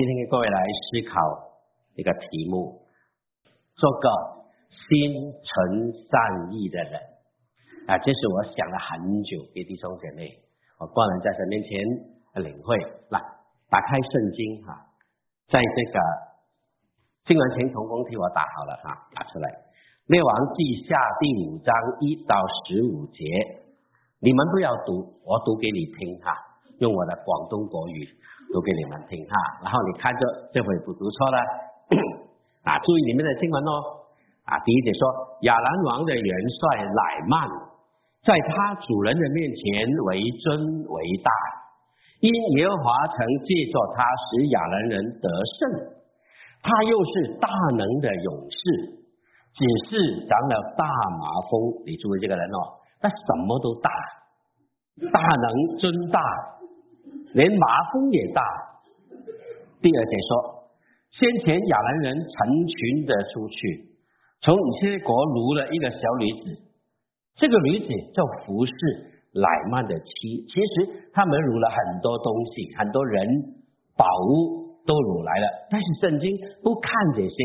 今天跟各位来思考一个题目：做个心存善意的人啊！这是我想了很久，给弟兄姐妹，我不能在神面前领会。来，打开圣经哈，在这个经文前同工替我打好了哈，打出来。列王记下第五章一到十五节，你们不要读，我读给你听哈，用我的广东国语。读给你们听哈，然后你看着这回不读错了 啊！注意里面的经文哦啊！第一节说亚兰王的元帅乃曼，在他主人的面前为尊为大，因耶和华曾借着他使亚兰人得胜，他又是大能的勇士，只是长了大麻风。你注意这个人哦，他什么都大，大能尊大。连麻风也大。第二节说，先前亚兰人成群的出去，从以色列国掳了一个小女子，这个女子就服侍乃曼的妻。其实他们掳了很多东西，很多人、宝物都掳来了，但是圣经不看这些，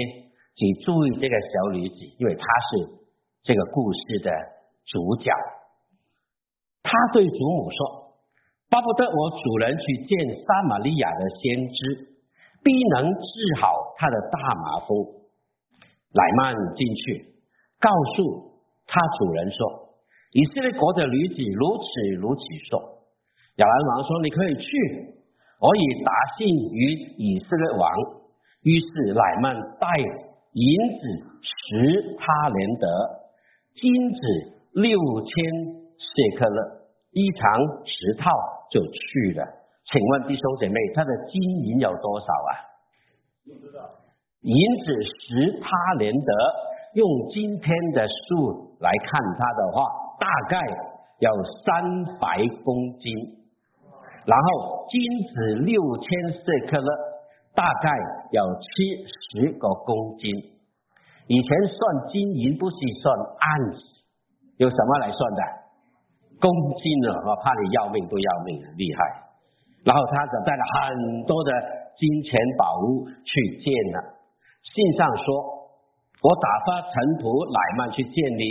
只注意这个小女子，因为她是这个故事的主角。他对祖母说。巴不得我主人去见撒玛利亚的先知，必能治好他的大麻风。乃曼进去，告诉他主人说：“以色列国的女子如此如此说。”亚兰王说：“你可以去，我已答信于以色列王。”于是乃曼带银子十他连德，金子六千谢克勒，衣裳十套。就去了，请问弟兄姐妹，他的金银有多少啊？不知道。银子十他连得，用今天的数来看它的话，大概有三百公斤。然后金子六千舍克勒，大概有七十个公斤。以前算金银不是算盎司，用什么来算的？公斤了，我怕你要命不要命，厉害。然后他就带了很多的金钱宝物去见了。信上说：“我打发臣仆乃曼去见你，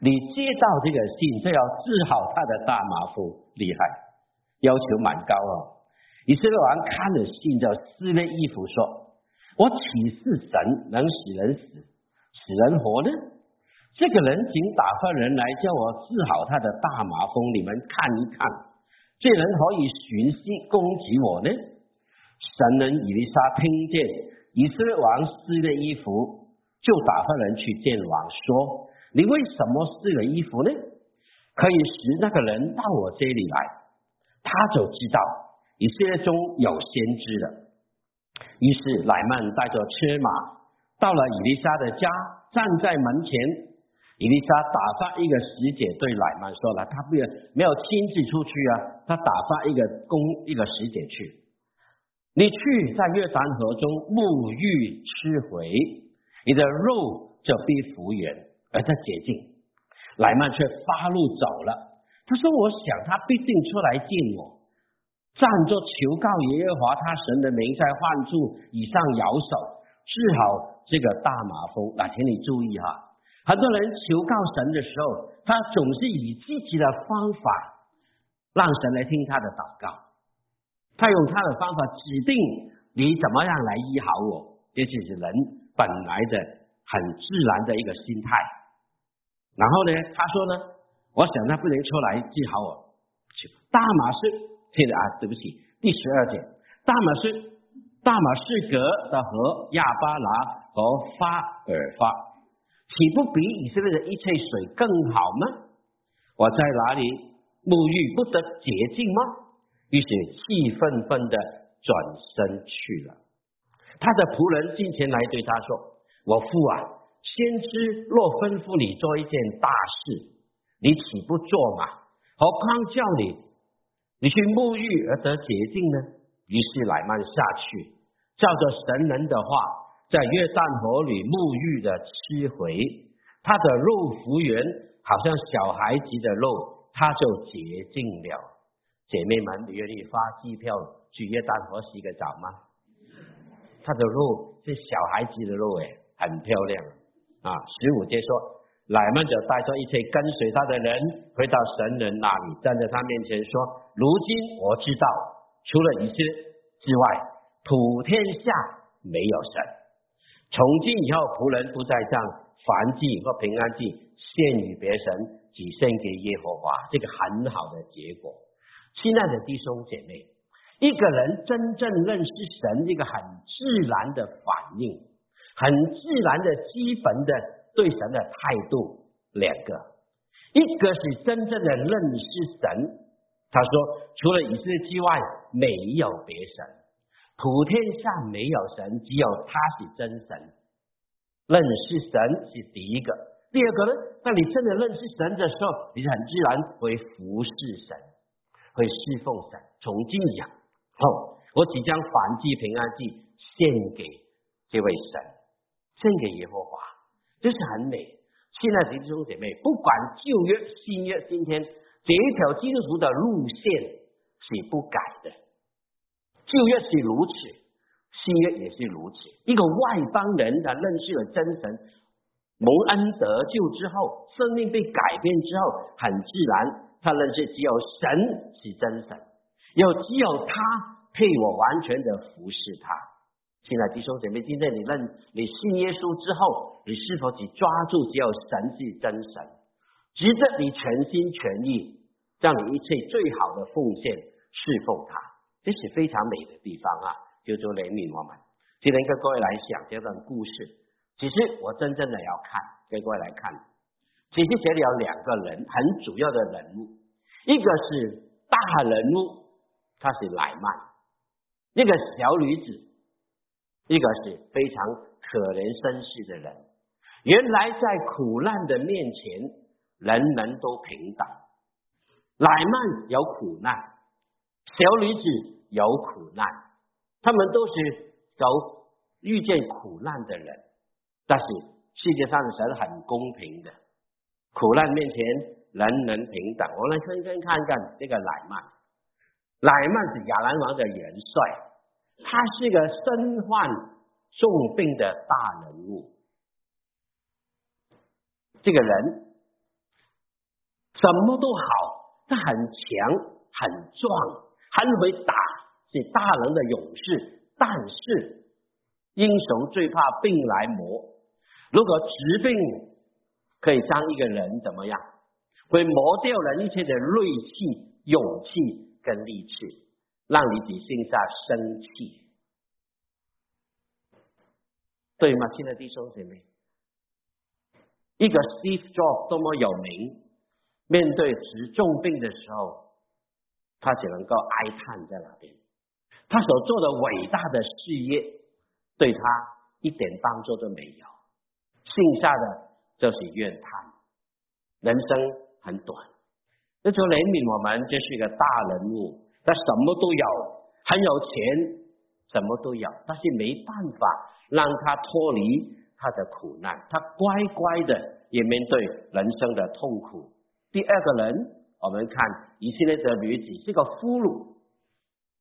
你接到这个信就要治好他的大麻风，厉害，要求蛮高哦。”以色列王看了信，就撕了衣服说：“我岂是神能使人死，使人活呢？”这个人请打发人来叫我治好他的大麻风，你们看一看，这人可以寻衅攻击我呢？神人以利沙听见以色列王撕了衣服，就打发人去见王，说：“你为什么撕了衣服呢？可以使那个人到我这里来，他就知道以色列中有先知了。”于是乃曼带着车马到了以利沙的家，站在门前。伊丽莎打发一个使者对乃曼说了，他不要没有亲自出去啊，他打发一个公一个使者去，你去在约旦河中沐浴吃回，你的肉就必复原，而在洁净。乃曼却发怒走了，他说：“我想他必定出来见我，站着求告耶和华他神的名，在患处以上摇手治好这个大麻风。”那请你注意哈。很多人求告神的时候，他总是以自己的方法让神来听他的祷告。他用他的方法指定你怎么样来医好我，这就是人本来的很自然的一个心态。然后呢，他说呢，我想他不能出来治好我。大马士，听着啊，对不起，第十二节，大马士，大马士革的和亚巴拉和发尔发。岂不比以色列的一切水更好吗？我在哪里沐浴不得洁净吗？于是气愤愤的转身去了。他的仆人进前来对他说：“我父啊，先知若吩咐你做一件大事，你岂不做嘛？何况叫你你去沐浴而得洁净呢？”于是乃曼下去，照着神人的话。在约旦河里沐浴的七回，他的肉复原，好像小孩子的肉，他就洁净了。姐妹们，你愿意发机票去约旦河洗个澡吗？他的肉是小孩子的肉，哎，很漂亮啊。十五节说，乃曼就带着一切跟随他的人回到神人那里，站在他面前说：“如今我知道，除了以色列之外，普天下没有神。从今以后，仆人不再将凡祭和平安祭献与别神。”只献给耶和华，这个很好的结果。亲爱的弟兄姐妹，一个人真正认识神，一个很自然的反应，很自然的基本的对神的态度，两个，一个是真正的认识神。他说，除了以色列之外，没有别神，普天下没有神，只有他是真神。认识神是第一个。第二个呢，当你真的认识神的时候，你很自然会服侍神，会侍奉神。从今以后，我即将反祭平安祭献给这位神，献给耶和华，这是很美。现在弟兄姐妹，不管旧约、新约，今天这一条基督徒的路线是不改。旧约是如此，新约也是如此。一个外邦人他认识了真神。蒙恩得救之后，生命被改变之后，很自然，他认识只有神是真神，有只有他配我完全的服侍他。现在弟兄姐妹，今天你认你信耶稣之后，你是否只抓住只有神是真神，值得你全心全意，让你一切最好的奉献侍奉他？这是非常美的地方啊！就做怜悯我们。今天跟各位来讲这段故事。其实我真正的要看，跟各位来看，其实这里有两个人很主要的人物，一个是大人物，他是乃曼，一个小女子，一个是非常可怜身世的人。原来在苦难的面前，人人都平等。乃曼有苦难，小女子有苦难，他们都是有遇见苦难的人。但是世界上的神很公平的，苦难面前人人平等。我们来先先看看这个乃曼，乃曼是亚兰王的元帅，他是个身患重病的大人物。这个人什么都好，他很强、很壮、很会打，是大人的勇士。但是英雄最怕病来磨。如果疾病可以将一个人怎么样，会磨掉人一切的锐气、勇气跟力气，让你只剩下生气，对吗？亲爱的弟兄姐妹，一个 Steve Jobs 多么有名，面对治重病的时候，他只能够哀叹在那边，他所做的伟大的事业，对他一点帮助都没有。剩下的就是怨叹，人生很短。那就怜悯我们，这是一个大人物，他什么都有，很有钱，什么都有，但是没办法让他脱离他的苦难，他乖乖的也面对人生的痛苦。第二个人，我们看以色列的女子是个俘虏，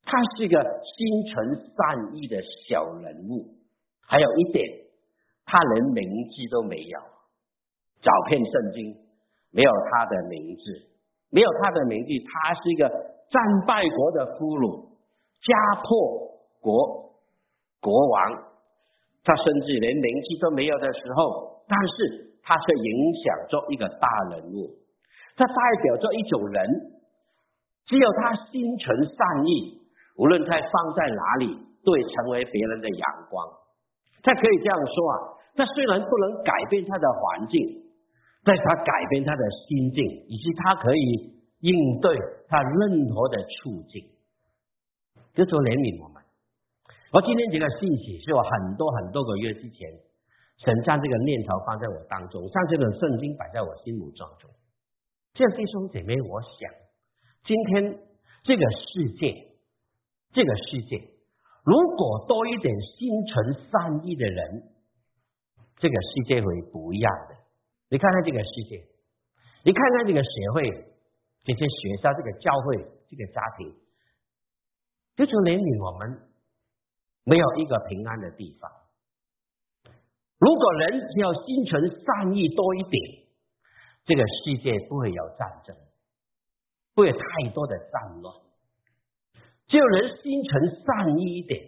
她是一个心存善意的小人物，还有一点。他连名字都没有，找遍圣经没有他的名字，没有他的名字。他是一个战败国的俘虏，家破国国王，他甚至连名字都没有的时候，但是他却影响着一个大人物，他代表着一种人，只有他心存善意，无论他放在哪里，都会成为别人的阳光。他可以这样说啊。他虽然不能改变他的环境，但他改变他的心境，以及他可以应对他任何的处境。这就说怜悯我们。我今天这个信息是我很多很多个月之前，神将这个念头放在我当中，像这本圣经摆在我心目当中。这样弟兄姐妹，我想今天这个世界，这个世界如果多一点心存善意的人。这个世界会不一样的。你看看这个世界，你看看这个社会，这些学校、这个教会、这个家庭，就从怜悯我们，没有一个平安的地方。如果人只要心存善意多一点，这个世界不会有战争，不会有太多的战乱。只有人心存善意一点，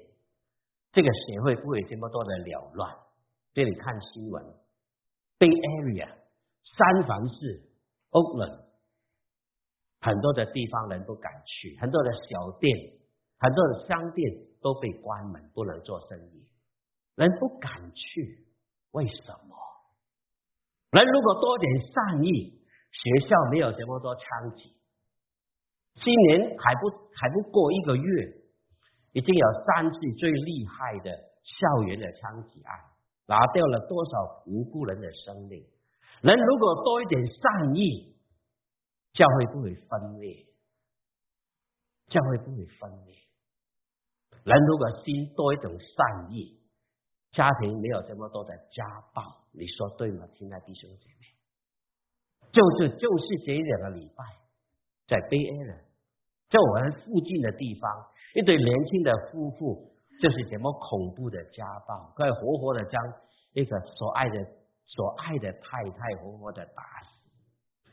这个社会不会这么多的缭乱。这里看新闻，Bay Area、三藩市、Oakland，很多的地方人不敢去，很多的小店、很多的商店都被关门，不能做生意，人不敢去。为什么？人如果多点善意，学校没有这么多枪击。今年还不还不过一个月，已经有三次最厉害的校园的枪击案，拿掉了多少无辜人的生命？人如果多一点善意，教会不会分裂，教会不会分裂。人如果心多一种善意。家庭没有这么多的家暴，你说对吗，亲爱的弟兄姐妹？就是就是这两个礼拜，在北安人，在我们附近的地方，一对年轻的夫妇，就是什么恐怖的家暴，可以活活的将一个所爱的所爱的太太活活的打死。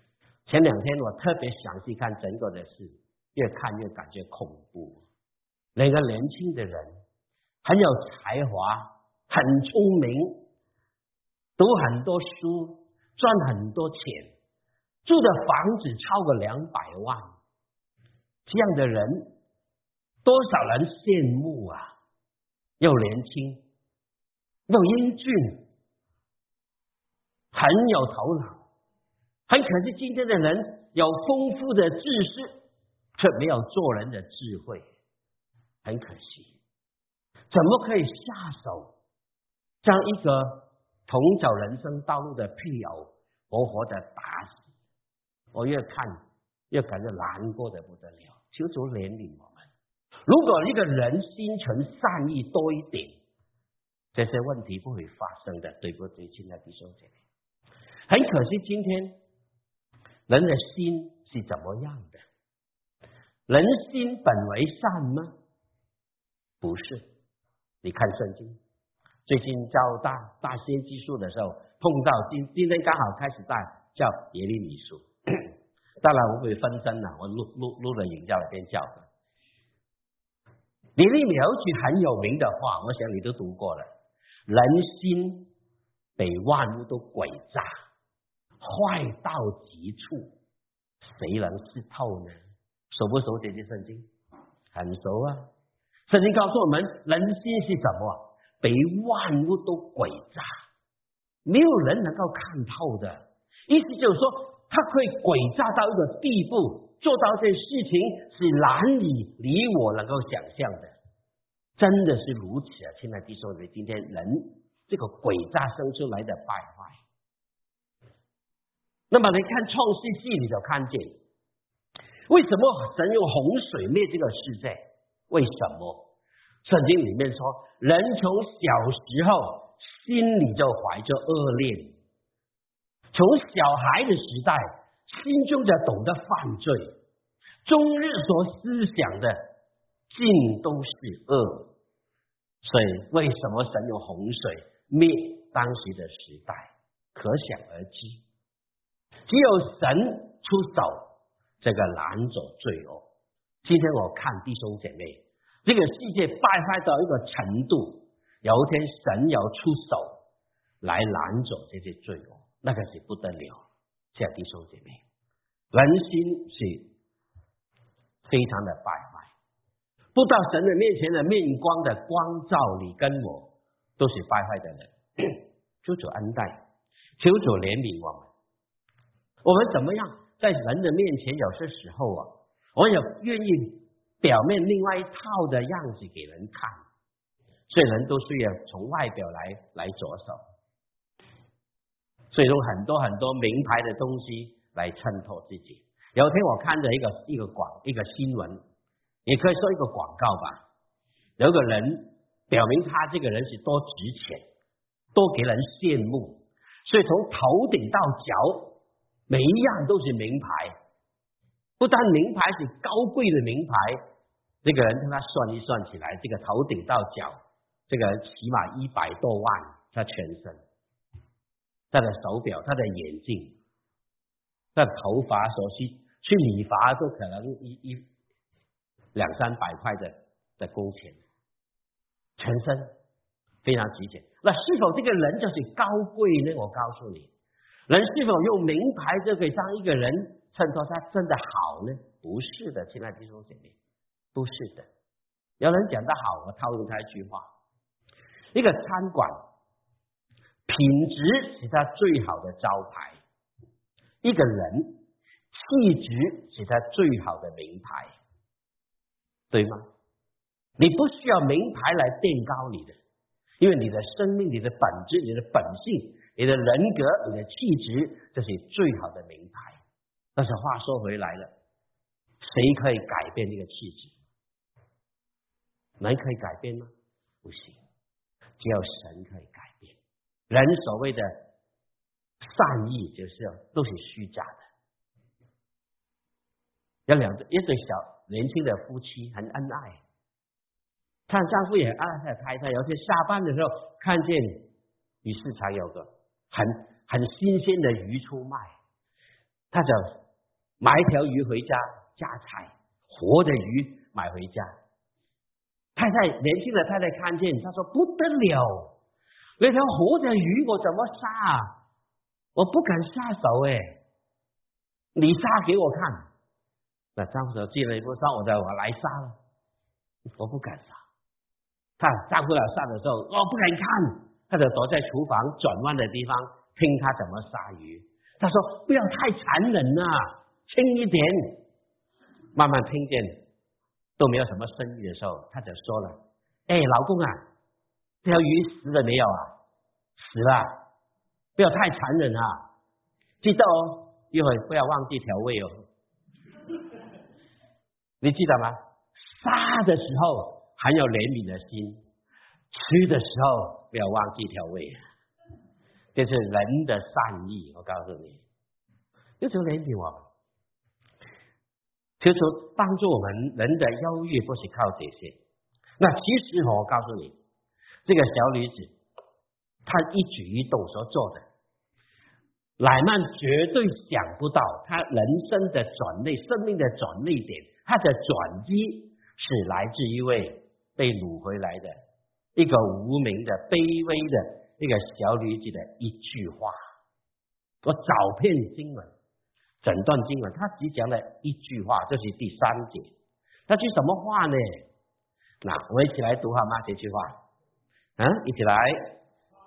前两天我特别详细看整个的事，越看越感觉恐怖。两个年轻的人很有才华。很聪明，读很多书，赚很多钱，住的房子超过两百万，这样的人多少人羡慕啊！又年轻，又英俊，很有头脑。很可惜，今天的人有丰富的知识，却没有做人的智慧，很可惜。怎么可以下手？将一个同走人生道路的配偶活活的打死，我越看越感觉难过的不得了。求主怜悯我们。如果一个人心存善意多一点，这些问题不会发生的，对不对，亲爱的弟兄姐妹？很可惜，今天人的心是怎么样的？人心本为善吗？不是。你看圣经。最近教大大先技术的时候，碰到今今天刚好开始在叫耶利米书，当然我会分身了，我录录录了影叫一边叫的。耶利米有句很有名的话，我想你都读过了：人心被万物都诡诈，坏到极处，谁能识透呢？熟不熟这些圣经？很熟啊！圣经告诉我们，人心是什么？被万物都诡诈，没有人能够看透的。意思就是说，他可以诡诈到一个地步，做到这事情是难以你我能够想象的。真的是如此啊！亲爱的弟兄们，今天人这个诡诈生出来的败坏，那么你看创世纪，你就看见为什么神用洪水灭这个世界？为什么？圣经里面说，人从小时候心里就怀着恶念，从小孩的时代心中就懂得犯罪，终日所思想的尽都是恶。所以，为什么神用洪水灭当时的时代？可想而知，只有神出手，这个拦走罪恶。今天我看弟兄姐妹。这个世界败坏到一个程度，有一天神要出手来拦走这些罪恶，那个是不得了。亲爱的弟兄姐妹，人心是非常的败坏，不到神的面前的面光的光照，你跟我都是败坏的人。求主恩待，求主怜悯我们。我们怎么样在人的面前？有些时候啊，我也愿意。表面另外一套的样子给人看，所以人都需要从外表来来着手，所以用很多很多名牌的东西来衬托自己。有天我看着一个一个广一个新闻，也可以说一个广告吧。有个人表明他这个人是多值钱，多给人羡慕，所以从头顶到脚每一样都是名牌。不但名牌是高贵的名牌，这个人他算一算起来，这个头顶到脚这个起码一百多万，他全身，他的手表，他的眼镜，他的头发所需去理发都可能一一两三百块的的工钱，全身非常值钱。那是否这个人就是高贵呢？我告诉你，人是否用名牌就可以让一个人衬托他真的好呢？不是的，亲爱的弟兄姐妹，不是的。有人讲得好，我套用他一句话。一个餐馆品质是他最好的招牌，一个人气质是他最好的名牌，对吗？你不需要名牌来垫高你的，因为你的生命、你的本质、你的本性、你的人格、你的气质，这是最好的名牌。但是话说回来了，谁可以改变这个气质？人可以改变吗？不行。只有神可以改变人所谓的善意，就是都是虚假的。有两对一对小年轻的夫妻很恩爱，看丈夫也爱他太太。有些下班的时候看见鱼市场有个很很新鲜的鱼出卖，他就买一条鱼回家家菜，活的鱼买回家。太太年轻的太太看见，她说不得了，那条活的鱼我怎么杀？我不敢下手哎，你杀给我看。那丈夫说：“既然不杀，我的我来杀了。”我不敢杀。他丈夫要杀的时候，我不敢看，他就躲在厨房转弯的地方听他怎么杀鱼。他说：“不要太残忍呐，轻一点，慢慢听见。”都没有什么声音的时候，他就说了：“哎，老公啊，这条鱼死了没有啊？死了，不要太残忍啊！记得哦，一会不要忘记调味哦。你记得吗？杀的时候很有怜悯的心，吃的时候不要忘记调味，这是人的善意。我告诉你，有什么怜悯我？”求求帮助我们，人的优越不是靠这些。那其实我告诉你，这个小女子，她一举一动所做的，乃曼绝对想不到，她人生的转捩，生命的转捩点，她的转机是来自一位被掳回来的一个无名的、卑微的一个小女子的一句话。我找遍经文。整段经文，他只讲了一句话，这是第三节。那句什么话呢？那我们一起来读好吗？这句话，嗯，一起来。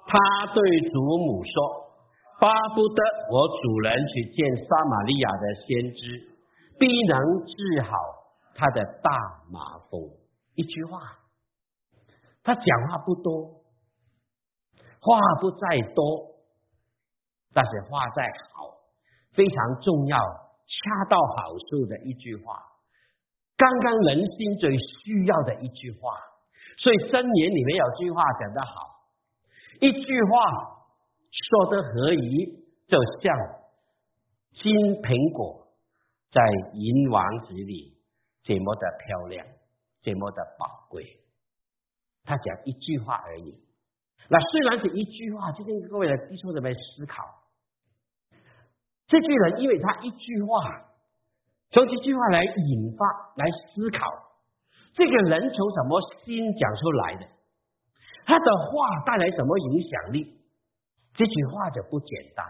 他对祖母说：“巴不得我主人去见撒玛利亚的先知，必能治好他的大麻风。”一句话，他讲话不多，话不在多，但是话在好。非常重要、恰到好处的一句话，刚刚人心最需要的一句话。所以箴言里面有句话讲得好：一句话说得合宜，就像金苹果在银王子里这么的漂亮，这么的宝贵。他讲一句话而已。那虽然是一句话，今天各位的弟兄姊妹思考。这句人，因为他一句话，从这句话来引发、来思考，这个人从什么心讲出来的？他的话带来什么影响力？这句话就不简单。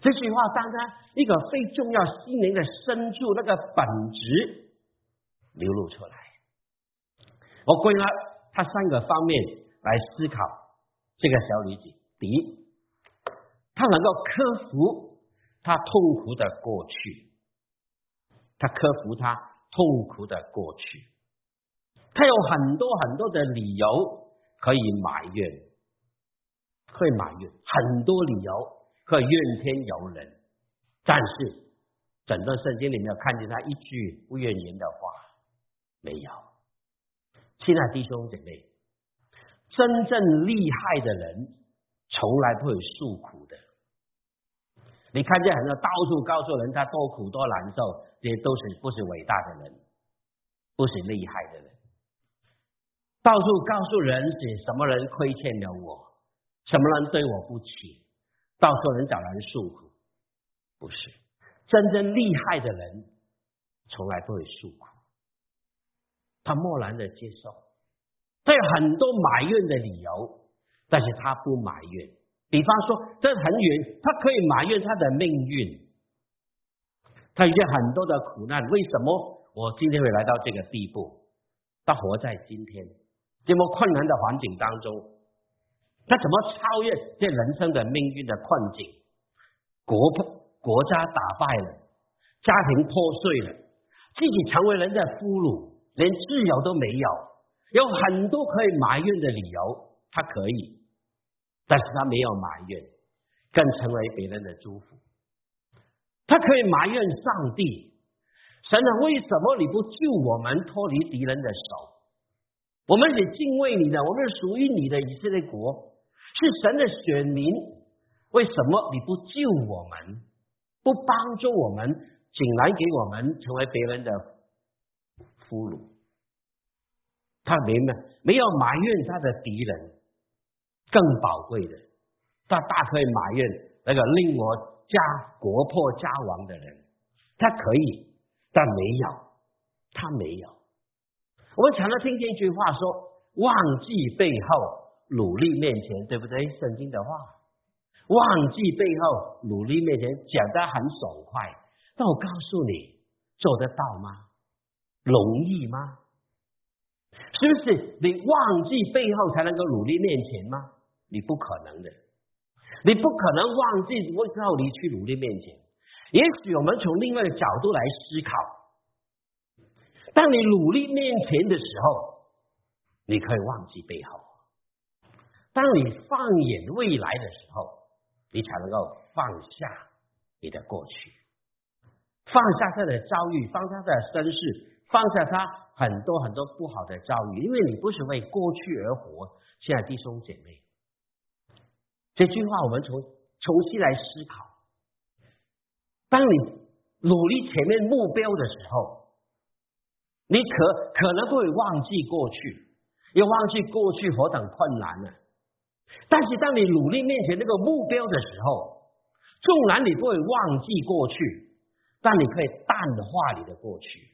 这句话当然一个最重要心灵的深处那个本质流露出来。我归纳他三个方面来思考这个小女子：第一，他能够克服。他痛苦的过去，他克服他痛苦的过去，他有很多很多的理由可以埋怨，会埋怨很多理由可以怨天尤人，但是整个圣经里面看见他一句不怨言的话没有。亲爱弟兄姐妹，真正厉害的人从来不会诉苦的。你看见很多到处告诉人家多苦多难受，这些都是不是伟大的人，不是厉害的人。到处告诉人是什么人亏欠了我，什么人对我不起，到处人找人诉苦，不是真正厉害的人，从来不会诉苦，他默然的接受，他有很多埋怨的理由，但是他不埋怨。比方说，这很远，他可以埋怨他的命运，他遇见很多的苦难，为什么我今天会来到这个地步？他活在今天这么困难的环境当中，他怎么超越这人生的命运的困境？国国家打败了，家庭破碎了，自己成为人的俘虏，连自由都没有，有很多可以埋怨的理由，他可以，但是他没有埋怨，更成为别人的祝福。他可以埋怨上帝。神啊，为什么你不救我们脱离敌人的手？我们是敬畏你的，我们是属于你的以色列国，是神的选民。为什么你不救我们，不帮助我们，竟然给我们成为别人的俘虏？他没有没有埋怨他的敌人，更宝贵的，他大可以埋怨那个令我家国破家亡的人，他可以。但没有，他没有。我们常常听见一句话说：“忘记背后，努力面前，对不对？”圣经的话，“忘记背后，努力面前”讲得很爽快。但我告诉你，做得到吗？容易吗？是不是你忘记背后才能够努力面前吗？你不可能的，你不可能忘记背后你去努力面前。也许我们从另外一个角度来思考，当你努力面前的时候，你可以忘记背后；当你放眼未来的时候，你才能够放下你的过去，放下他的遭遇，放下他的身世，放下他很多很多不好的遭遇，因为你不是为过去而活。现在弟兄姐妹，这句话我们从重新来思考。当你努力前面目标的时候，你可可能会忘记过去，又忘记过去何等困难呢？但是当你努力面前那个目标的时候，纵然你不会忘记过去，但你可以淡化你的过去。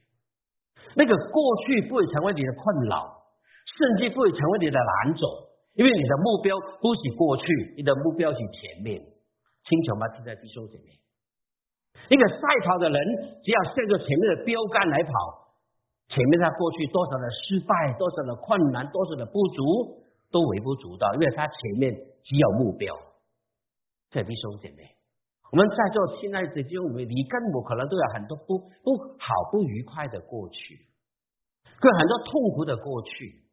那个过去不会成为你的困扰，甚至不会成为你的拦阻，因为你的目标不是过去，你的目标是前面。清楚吗？听在弟兄姐妹。一个赛跑的人，只要向着前面的标杆来跑，前面他过去多少的失败，多少的困难，多少的不足，都微不足道，因为他前面只有目标。在弟兄姐妹，我们在座现在的弟兄妹，你跟我可能都有很多不不好、不愉快的过去，跟很多痛苦的过去。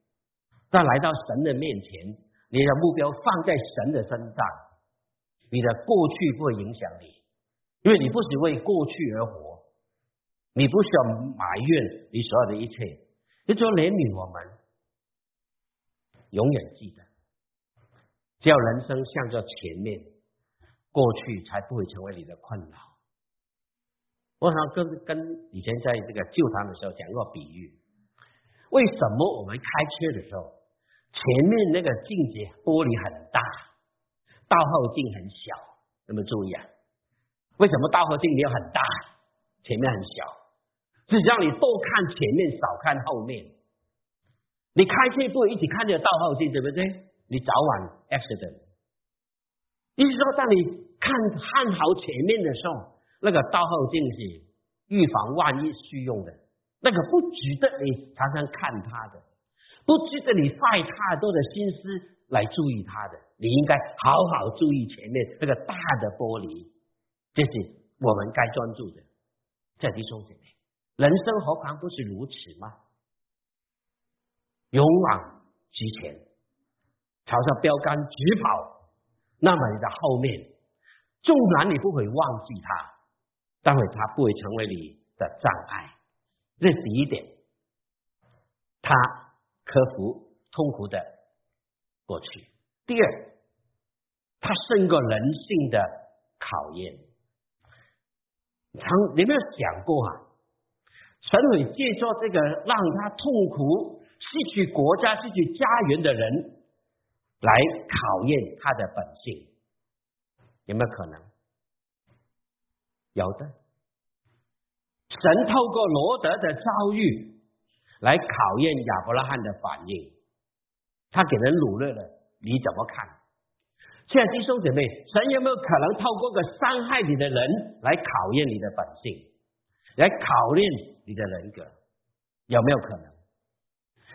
但来到神的面前，你的目标放在神的身上，你的过去不会影响你。因为你不是为过去而活，你不需要埋怨你所有的一切，你只要怜悯我们，永远记得，只要人生向着前面，过去才不会成为你的困扰。我想跟跟以前在这个旧堂的时候讲过比喻，为什么我们开车的时候，前面那个镜子玻璃很大，倒后镜很小？那么注意啊。为什么倒后镜没有很大，前面很小？是让你多看前面，少看后面。你开车不一起看着倒后镜，对不对？你早晚 accident。意思说，当你看看好前面的时候，那个倒后镜是预防万一需用的，那个不值得你常常看它的，不值得你费太多的心思来注意它的。你应该好好注意前面那个大的玻璃。这是我们该专注的，在弟兄姐妹，人生何尝不是如此吗？勇往直前，朝着标杆直跑，那么你的后面，纵然你不会忘记它，但会它不会成为你的障碍。这是第一点，他克服痛苦的过去。第二，他胜过人性的考验。常你有没有想过啊？神会借助这个让他痛苦、失去国家、失去家园的人来考验他的本性，有没有可能？有的。神透过罗德的遭遇来考验亚伯拉罕的反应，他给人掳掠了，你怎么看？现在弟兄姐妹，神有没有可能透过个伤害你的人来考验你的本性，来考验你的人格？有没有可能？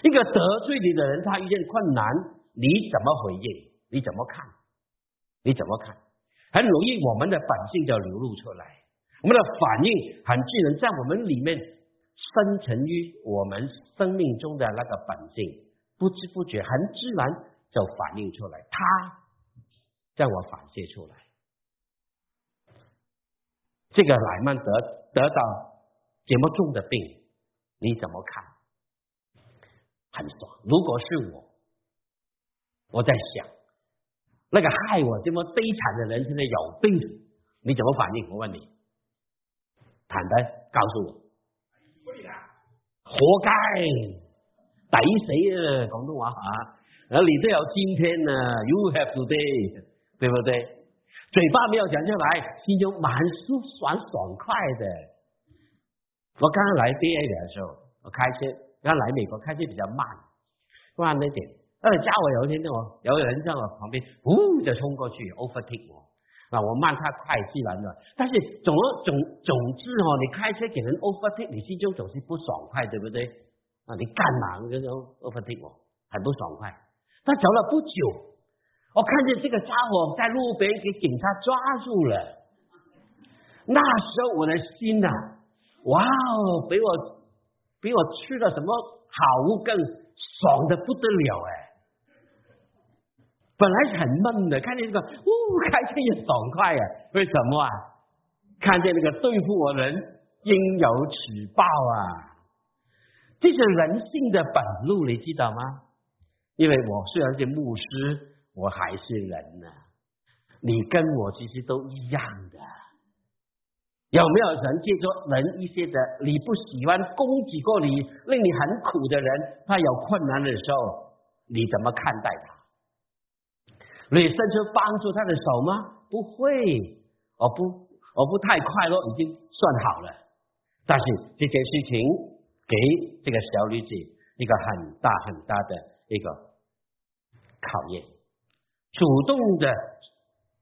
一个得罪你的人，他遇见困难，你怎么回应？你怎么看？你怎么看？很容易，我们的本性就流露出来。我们的反应很自然，在我们里面生成于我们生命中的那个本性，不知不觉很自然就反映出来，他在我反射出来。这个乃曼得得到这么重的病，你怎么看？很爽。如果是我，我在想，那个害我这么悲惨的人现在有病，你怎么反应？我问你。坦白告诉我，活该，抵死啊！广东话啊，而你都有今天呢，You have today，对不对？嘴巴没有讲出来，心中蛮舒爽爽快的。我刚刚来 BA 的时候，我开车，刚来美国开车比较慢，慢那点。呃，加我有一天，我有人在我旁边，呜就冲过去 overtake 我。啊，我慢他快自然了，但是总总总之哦，你开车给人 overtake，你心中总是不爽快，对不对？啊，你干嘛那个 overtake 我，很不爽快。但走了不久，我看见这个家伙在路边给警察抓住了。那时候我的心呐，哇哦，比我比我吃了什么好物更爽的不得了哎。本来是很闷的，看见这个，呜，开车也爽快呀。为什么啊？看见那个对付我人应有此报啊！这是人性的本路，你知道吗？因为我虽然是牧师，我还是人呢。你跟我其实都一样的。有没有人借着人一些的你不喜欢攻击过你，令你很苦的人，他有困难的时候，你怎么看待？你伸出帮助他的手吗？不会，我不，我不太快乐，已经算好了。但是这件事情给这个小女子一个很大很大的一个考验，主动的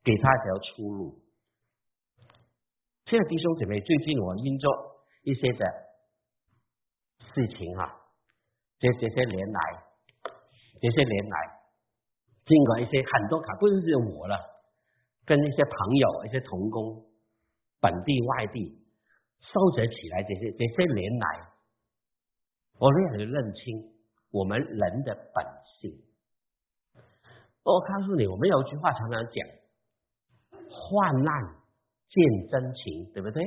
给他一条出路。现在弟兄姐妹，最近我因着一些的事情啊，这这些年来，这些年来。经过一些很多卡，不是只有我了，跟一些朋友、一些同工，本地外地收集起来这些这些年来，我们要认清我们人的本性。我告诉你，我们有一句话常常讲：患难见真情，对不对？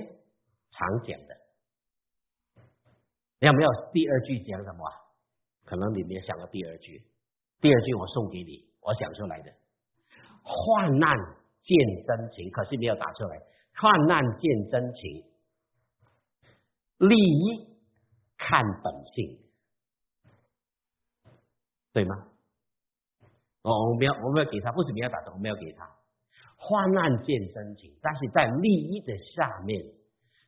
常讲的。你有没有第二句讲什么？可能你没有想到第二句。第二句我送给你。我想出来的，患难见真情，可是没有打出来。患难见真情，利益看本性，对吗？我，我没有，我没有给他，不是没有打出，我没有给他。患难见真情，但是在利益的下面，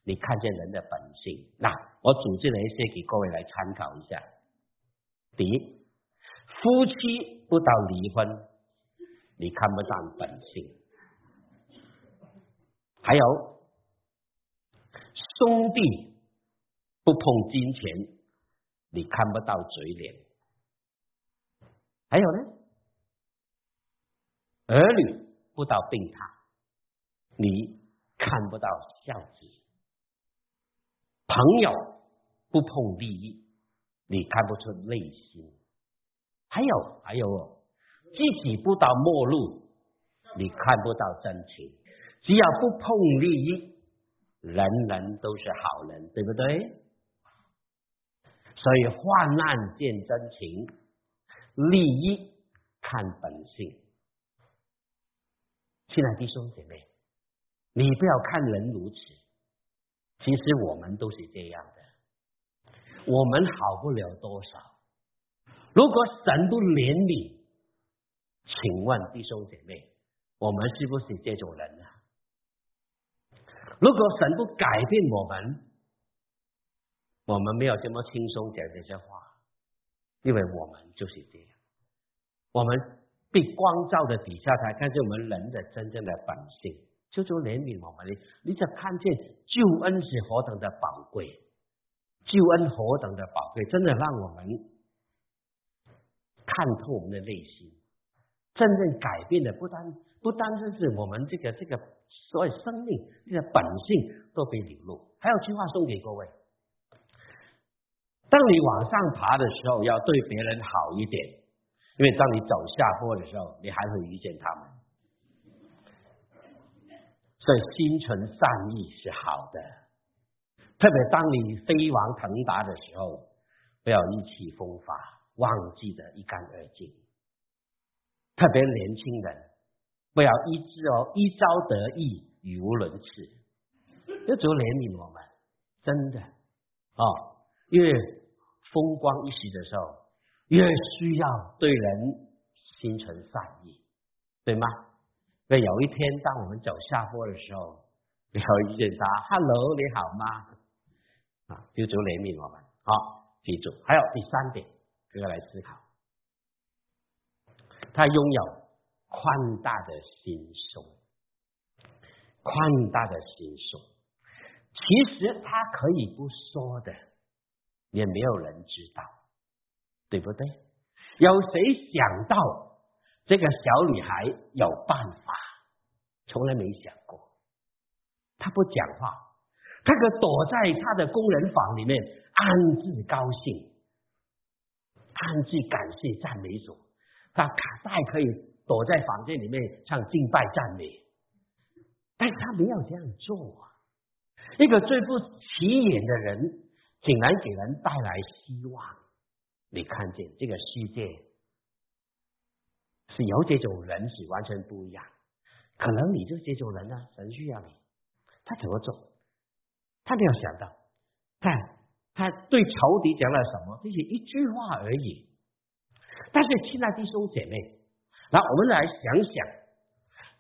你看见人的本性。那我组织了一些给各位来参考一下。第一。夫妻不到离婚，你看不到本性；还有兄弟不碰金钱，你看不到嘴脸；还有呢，儿女不到病榻，你看不到孝子；朋友不碰利益，你看不出内心。还有还有哦，自己不到末路，你看不到真情。只要不碰利益，人人都是好人，对不对？所以患难见真情，利益看本性。亲爱的弟兄姐妹，你不要看人如此，其实我们都是这样的，我们好不了多少。如果神不怜悯，请问弟兄姐妹，我们是不是这种人呢？如果神不改变我们，我们没有这么轻松讲这些话，因为我们就是这样，我们被光照的底下才看见我们人的真正的本性，求主怜悯我们，你你才看见救恩是何等的宝贵，救恩何等的宝贵，真的让我们看透我们的内心，真正改变的不单不单单是我们这个这个。所有生命这个本性都被流露。还有句话送给各位：当你往上爬的时候，要对别人好一点，因为当你走下坡的时候，你还会遇见他们。所以心存善意是好的，特别当你飞黄腾达的时候，不要意气风发，忘记的一干二净。特别年轻人。不要一之哦，一朝得意，语无伦次。要主怜悯我们，真的哦，越风光一时的时候，越需要对人心存善意，对吗？那有一天，当我们走下坡的时候，不要遇见他，Hello，你好吗？啊，就主怜悯我们。好，记住，还有第三点，这个来思考，他拥有。宽大的心胸，宽大的心胸，其实他可以不说的，也没有人知道，对不对？有谁想到这个小女孩有办法？从来没想过。她不讲话，她可躲在她的工人房里面，暗自高兴，暗自感谢赞美主。他卡带可以。躲在房间里面唱敬拜赞美，但是他没有这样做啊！一个最不起眼的人，竟然给人带来希望。你看见这个世界是有这种人是完全不一样，可能你就是这种人呢？神需要你，他怎么做？他没有想到，看他对仇敌讲了什么？这是一句话而已。但是亲爱的弟兄姐妹。那我们来想想，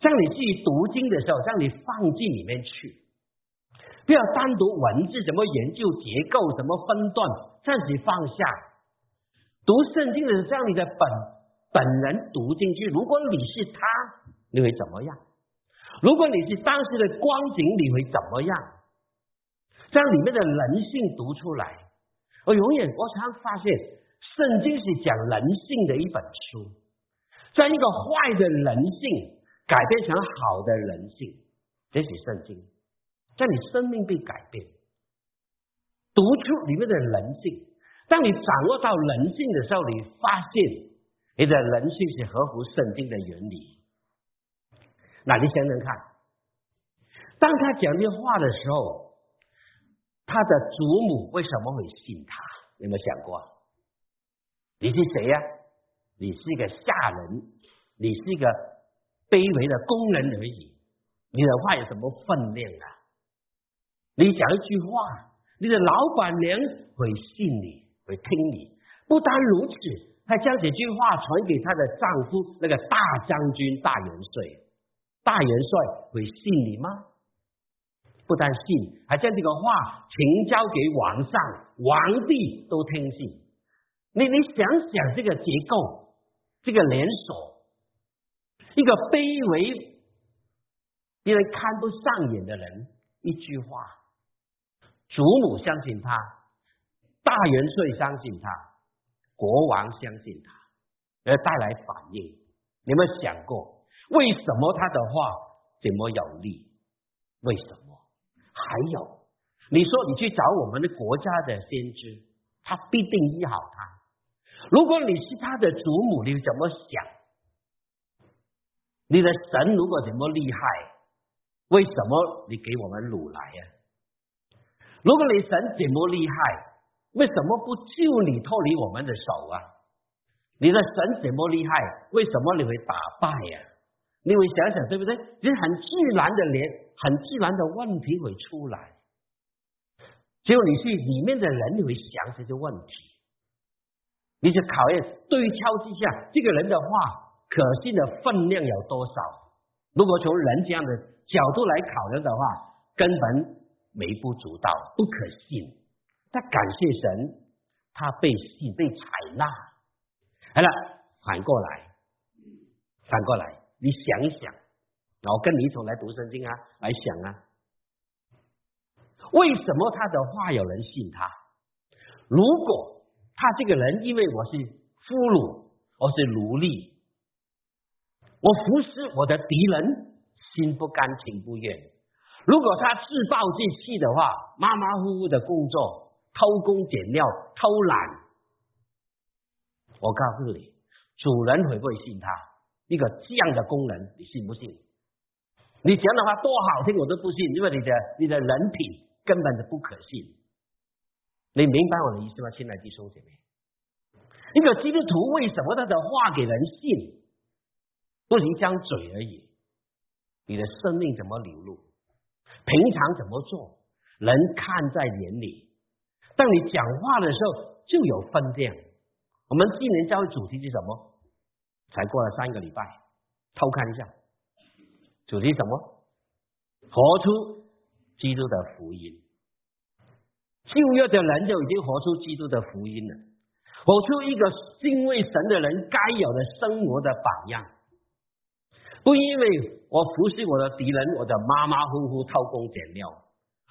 让你自己读经的时候，让你放进里面去，不要单独文字怎么研究结构，怎么分段，暂时放下。读圣经的时候，让你的本本人读进去。如果你是他，你会怎么样？如果你是当时的光景，你会怎么样？将里面的人性读出来。我永远我常发现，圣经是讲人性的一本书。将一个坏的人性改变成好的人性，这是圣经。在你生命被改变，读出里面的人性。当你掌握到人性的时候，你发现你的人性是合乎圣经的原理。那你想想看，当他讲这话的时候，他的祖母为什么会信他？有没有想过？你是谁呀？你是一个下人，你是一个卑微的工人而已。你的话有什么分量啊？你讲一句话，你的老板娘会信你，会听你。不单如此，还将这句话传给她的丈夫那个大将军大元帅。大元帅会信你吗？不但信，还将这个话呈交给皇上，皇帝都听信。你你想想这个结构。这个连锁，一个卑微、别人看不上眼的人，一句话，祖母相信他，大元帅相信他，国王相信他，而带来反应。你有没有想过，为什么他的话这么有力？为什么？还有，你说你去找我们的国家的先知，他必定医好他。如果你是他的祖母，你怎么想？你的神如果这么厉害，为什么你给我们掳来呀？如果你神这么厉害，为什么不救你脱离我们的手啊？你的神这么厉害，为什么你会打败呀？你会想想对不对？这很自然的连很自然的问题会出来。只有你是里面的人，你会想这些问题。你就考验对敲之下，这个人的话可信的分量有多少？如果从人这样的角度来考虑的话，根本微不足道，不可信。但感谢神，他被信被采纳。好了，反过来，反过来，你想一想，然后跟你一同来读圣经啊，来想啊，为什么他的话有人信他？如果他这个人因为我是俘虏，我是奴隶，我服侍我的敌人，心不甘情不愿。如果他自暴自弃的话，马马虎虎的工作，偷工减料，偷懒，我告诉你，主人会不会信他？一个这样的工人，你信不信？你讲的话多好听，我都不信，因为你的你的人品根本就不可信。你明白我的意思吗，亲爱的弟兄姐妹？一个基督徒为什么他的话给人信？不是一张嘴而已，你的生命怎么流露？平常怎么做？人看在眼里。当你讲话的时候就有分量。我们今年教会主题是什么？才过了三个礼拜，偷看一下，主题什么？活出基督的福音。旧约的人就已经活出基督的福音了，活出一个敬畏神的人该有的生活的榜样。不因为我服侍我的敌人，我的马马虎虎偷工减料，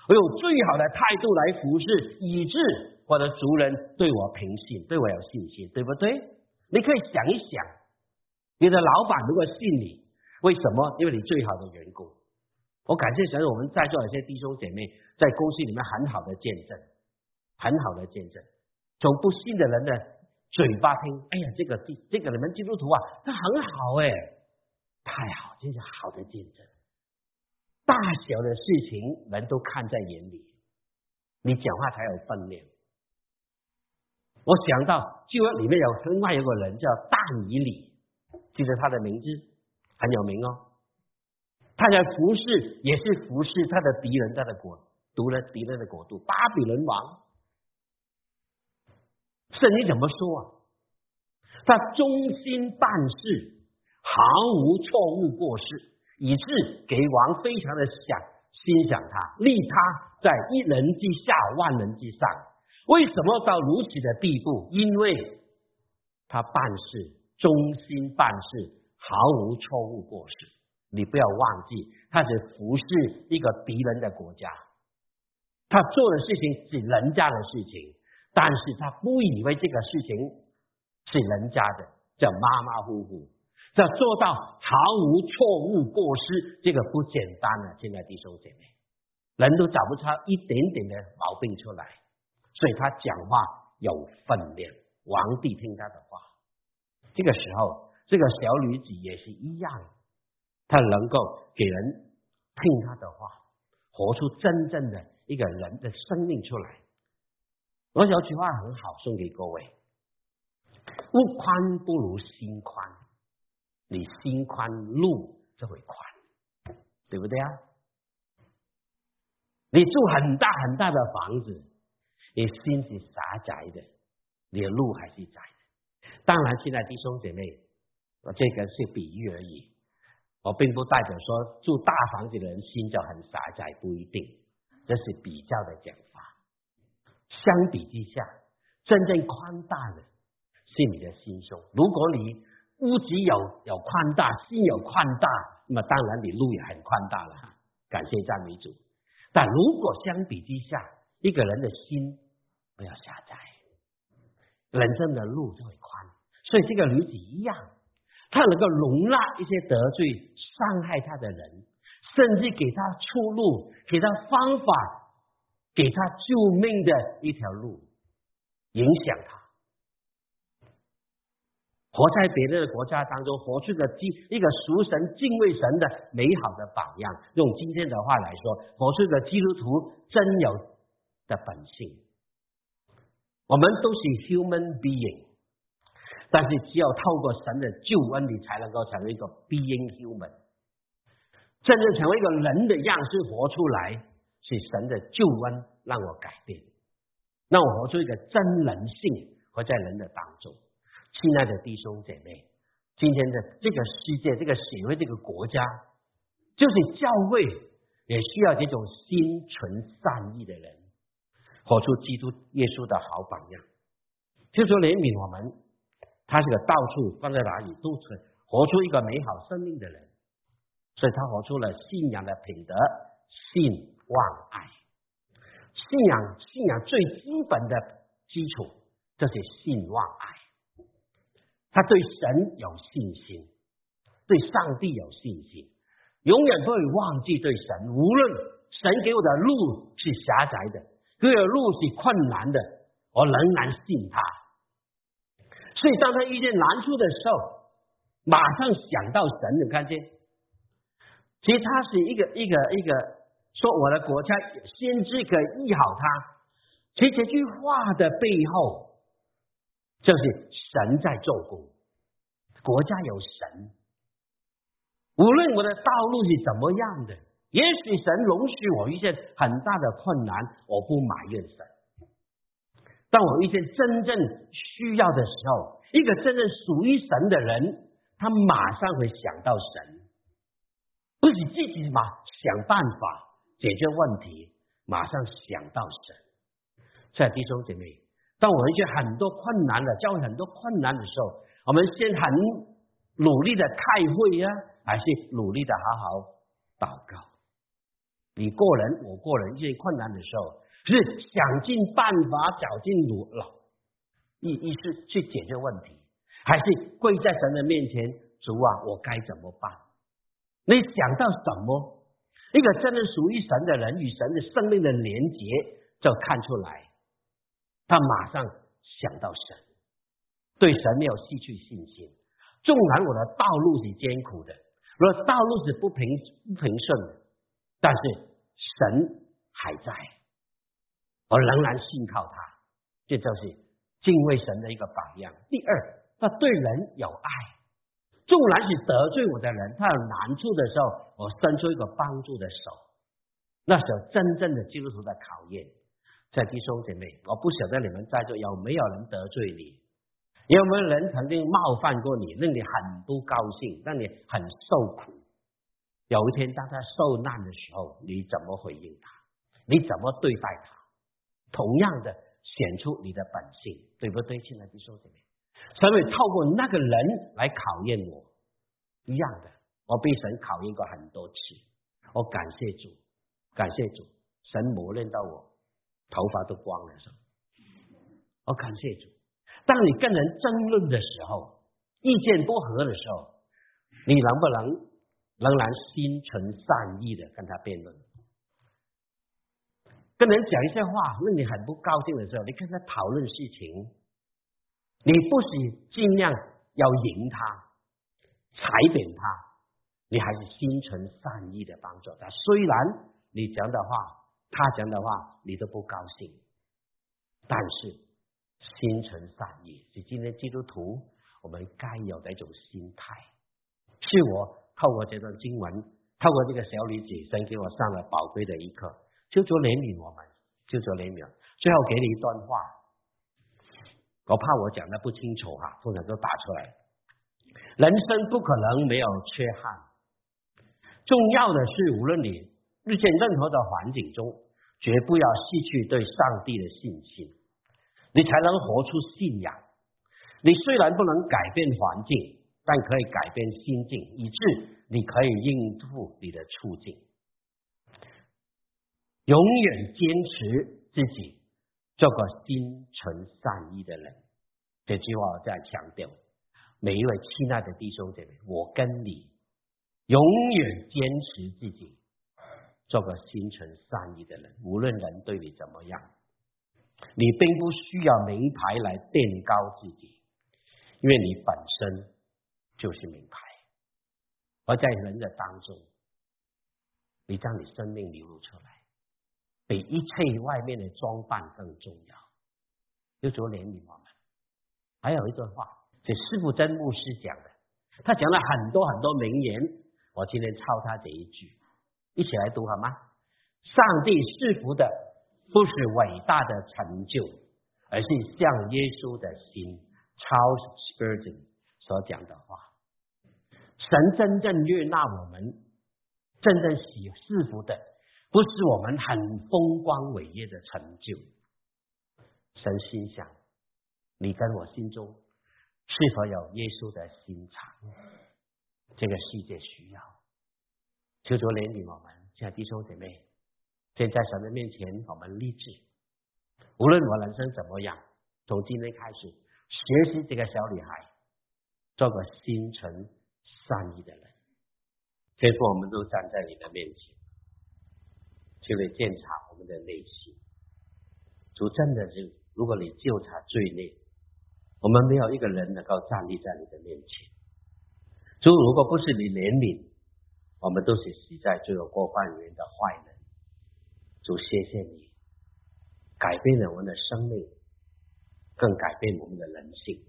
我有最好的态度来服侍，以致我的族人对我平信，对我有信心，对不对？你可以想一想，你的老板如果信你，为什么？因为你最好的缘故。我感谢神，我们在座有些弟兄姐妹在公司里面很好的见证，很好的见证。从不信的人的嘴巴听，哎呀，这个这这个你们基督徒啊，他很好哎，太好，这是好的见证。大小的事情人都看在眼里，你讲话才有分量。我想到就里面有另外有个人叫大以里，记得他的名字很有名哦。他在服侍，也是服侍他的敌人，他的国，读了敌人的国度，巴比伦王。圣经怎么说啊？他忠心办事，毫无错误过失，以致给王非常的想欣赏他，立他在一人之下，万人之上。为什么到如此的地步？因为他办事忠心办事，毫无错误过失。你不要忘记，他是服侍一个敌人的国家，他做的事情是人家的事情，但是他不以为这个事情是人家的，叫马马虎虎，要做到毫无错误过失，这个不简单啊！现在弟兄姐妹，人都找不出一点点的毛病出来，所以他讲话有分量，皇帝听他的话。这个时候，这个小女子也是一样。她能够给人听他的话，活出真正的一个人的生命出来。我有句话很好，送给各位：物宽不如心宽，你心宽路就会宽，对不对啊？你住很大很大的房子，你心是狭窄的，你的路还是窄的。当然，现在弟兄姐妹，我这个是比喻而已。我并不代表说住大房子的人心就很狭窄，不一定，这是比较的讲法。相比之下，真正宽大的是你的心胸。如果你屋子有有宽大，心有宽大，那么当然你路也很宽大了。感谢赞美主。但如果相比之下，一个人的心不要狭窄，人生的路就会宽。所以这个女子一样，他能够容纳一些得罪。伤害他的人，甚至给他出路，给他方法，给他救命的一条路，影响他，活在别的国家当中，活出个基一个属神、敬畏神的美好的榜样。用今天的话来说，活出个基督徒真有的本性。我们都是 human being，但是只有透过神的救恩，你才能够成为一个 being human。真正成为一个人的样式活出来，是神的救恩让我改变，让我活出一个真人性活在人的当中。亲爱的弟兄姐妹，今天的这个世界、这个社会、这个国家，就是教会也需要这种心存善意的人，活出基督耶稣的好榜样。就说怜悯我们，他是个到处放在哪里都存活出一个美好生命的人，所以他活出了信仰的品德：信望爱。信仰，信仰最基本的基础就是信望爱。他对神有信心，对上帝有信心，永远不会忘记对神。无论神给我的路是狭窄的，给我路是困难的，我仍然信他。所以，当他遇见难处的时候，马上想到神。你看见？其实他是一个一个一个。说我的国家先知可医好他，其实这句话的背后就是神在做工，国家有神。无论我的道路是怎么样的，也许神容许我遇见很大的困难，我不埋怨神。当我遇见真正需要的时候，一个真正属于神的人，他马上会想到神，不是自己嘛想办法。解决问题，马上想到神。在弟兄姐妹，当我们遇见很多困难的，教会很多困难的时候，我们先很努力的开会呀，还是努力的好好祷告？你个人，我个人遇见困难的时候，是想尽办法，绞尽努力，意意思去解决问题，还是跪在神的面前，主啊，我该怎么办？你想到什么？一个真正属于神的人，与神的生命的连结，就看出来，他马上想到神，对神没有失去信心。纵然我的道路是艰苦的，我的道路是不平不平顺的，但是神还在，我仍然信靠他。这就是敬畏神的一个榜样。第二，他对人有爱。纵然是得罪我的人，他有难处的时候，我伸出一个帮助的手，那时候真正的基督徒的考验。在弟兄姐妹，我不晓得你们在座有没有人得罪你，有没有人曾经冒犯过你，令你很不高兴，让你很受苦。有一天当他受难的时候，你怎么回应他？你怎么对待他？同样的，显出你的本性，对不对，亲爱的弟兄姐妹？神会透过那个人来考验我，一样的，我被神考验过很多次。我感谢主，感谢主，神磨练到我，头发都光了，是我感谢主。当你跟人争论的时候，意见不合的时候，你能不能仍然心存善意的跟他辩论？跟人讲一些话，让你很不高兴的时候，你跟他讨论事情。你不是尽量要赢他、踩扁他，你还是心存善意的帮助他。虽然你讲的话、他讲的话你都不高兴，但是心存善意是今天基督徒我们该有的一种心态。是我透过这段经文，透过这个小女子，神给我上了宝贵的一课，就做怜悯我们，就做怜悯。最后给你一段话。我怕我讲的不清楚哈，通常都打出来。人生不可能没有缺憾，重要的是，无论你遇见任何的环境中，绝不要失去对上帝的信心，你才能活出信仰。你虽然不能改变环境，但可以改变心境，以致你可以应付你的处境。永远坚持自己。做个心存善意的人，这句话我再强调。每一位亲爱的弟兄姐妹，我跟你永远坚持自己，做个心存善意的人。无论人对你怎么样，你并不需要名牌来垫高自己，因为你本身就是名牌。而在人的当中，你将你生命流露出来。比一切外面的装扮更重要。就主怜悯我们。还有一段话，是师傅真牧师讲的，他讲了很多很多名言，我今天抄他这一句，一起来读好吗？上帝赐福的不是伟大的成就，而是像耶稣的心 Charles Spurgeon 所讲的话：神真正悦纳我们，真正喜赐福的，不是我们很风光伟业的成就。神心想，你跟我心中是否有耶稣的心肠？这个世界需要。求主怜悯我们，亲爱的弟兄姐妹，现在神的面前，我们立志，无论我人生怎么样，从今天开始学习这个小女孩，做个心存善意的人。天父，我们都站在你的面前，就得检查我们的内心。主真的是，如果你纠察罪孽，我们没有一个人能够站立在你的面前。主，如果不是你怜悯。我们都是死在罪恶过犯里的坏人，主谢谢你，改变了我们的生命，更改变我们的人性，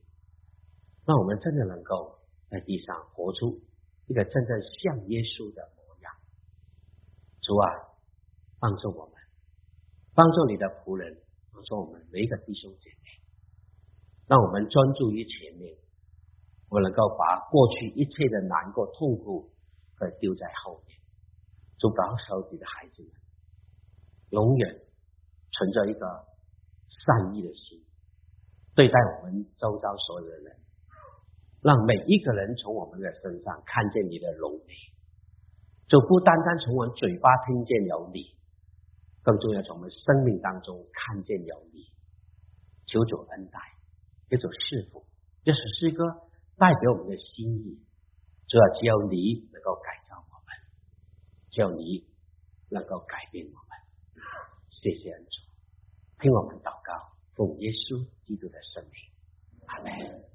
让我们真的能够在地上活出一个真正像耶稣的模样。主啊，帮助我们，帮助你的仆人，帮助我们每一个弟兄姐妹，让我们专注于前面，我能够把过去一切的难过、痛苦。会丢在后面，主保守你的孩子们，永远存着一个善意的心，对待我们周遭所有的人，让每一个人从我们的身上看见你的荣美，就不单单从我嘴巴听见有你，更重要从我们生命当中看见有你，求主恩待，求主赐福，这是诗歌代表我们的心意。主要只有你能够改造我们，只有你能够改变我们。谢谢恩主，听我们祷告，奉耶稣基督的圣名，阿门。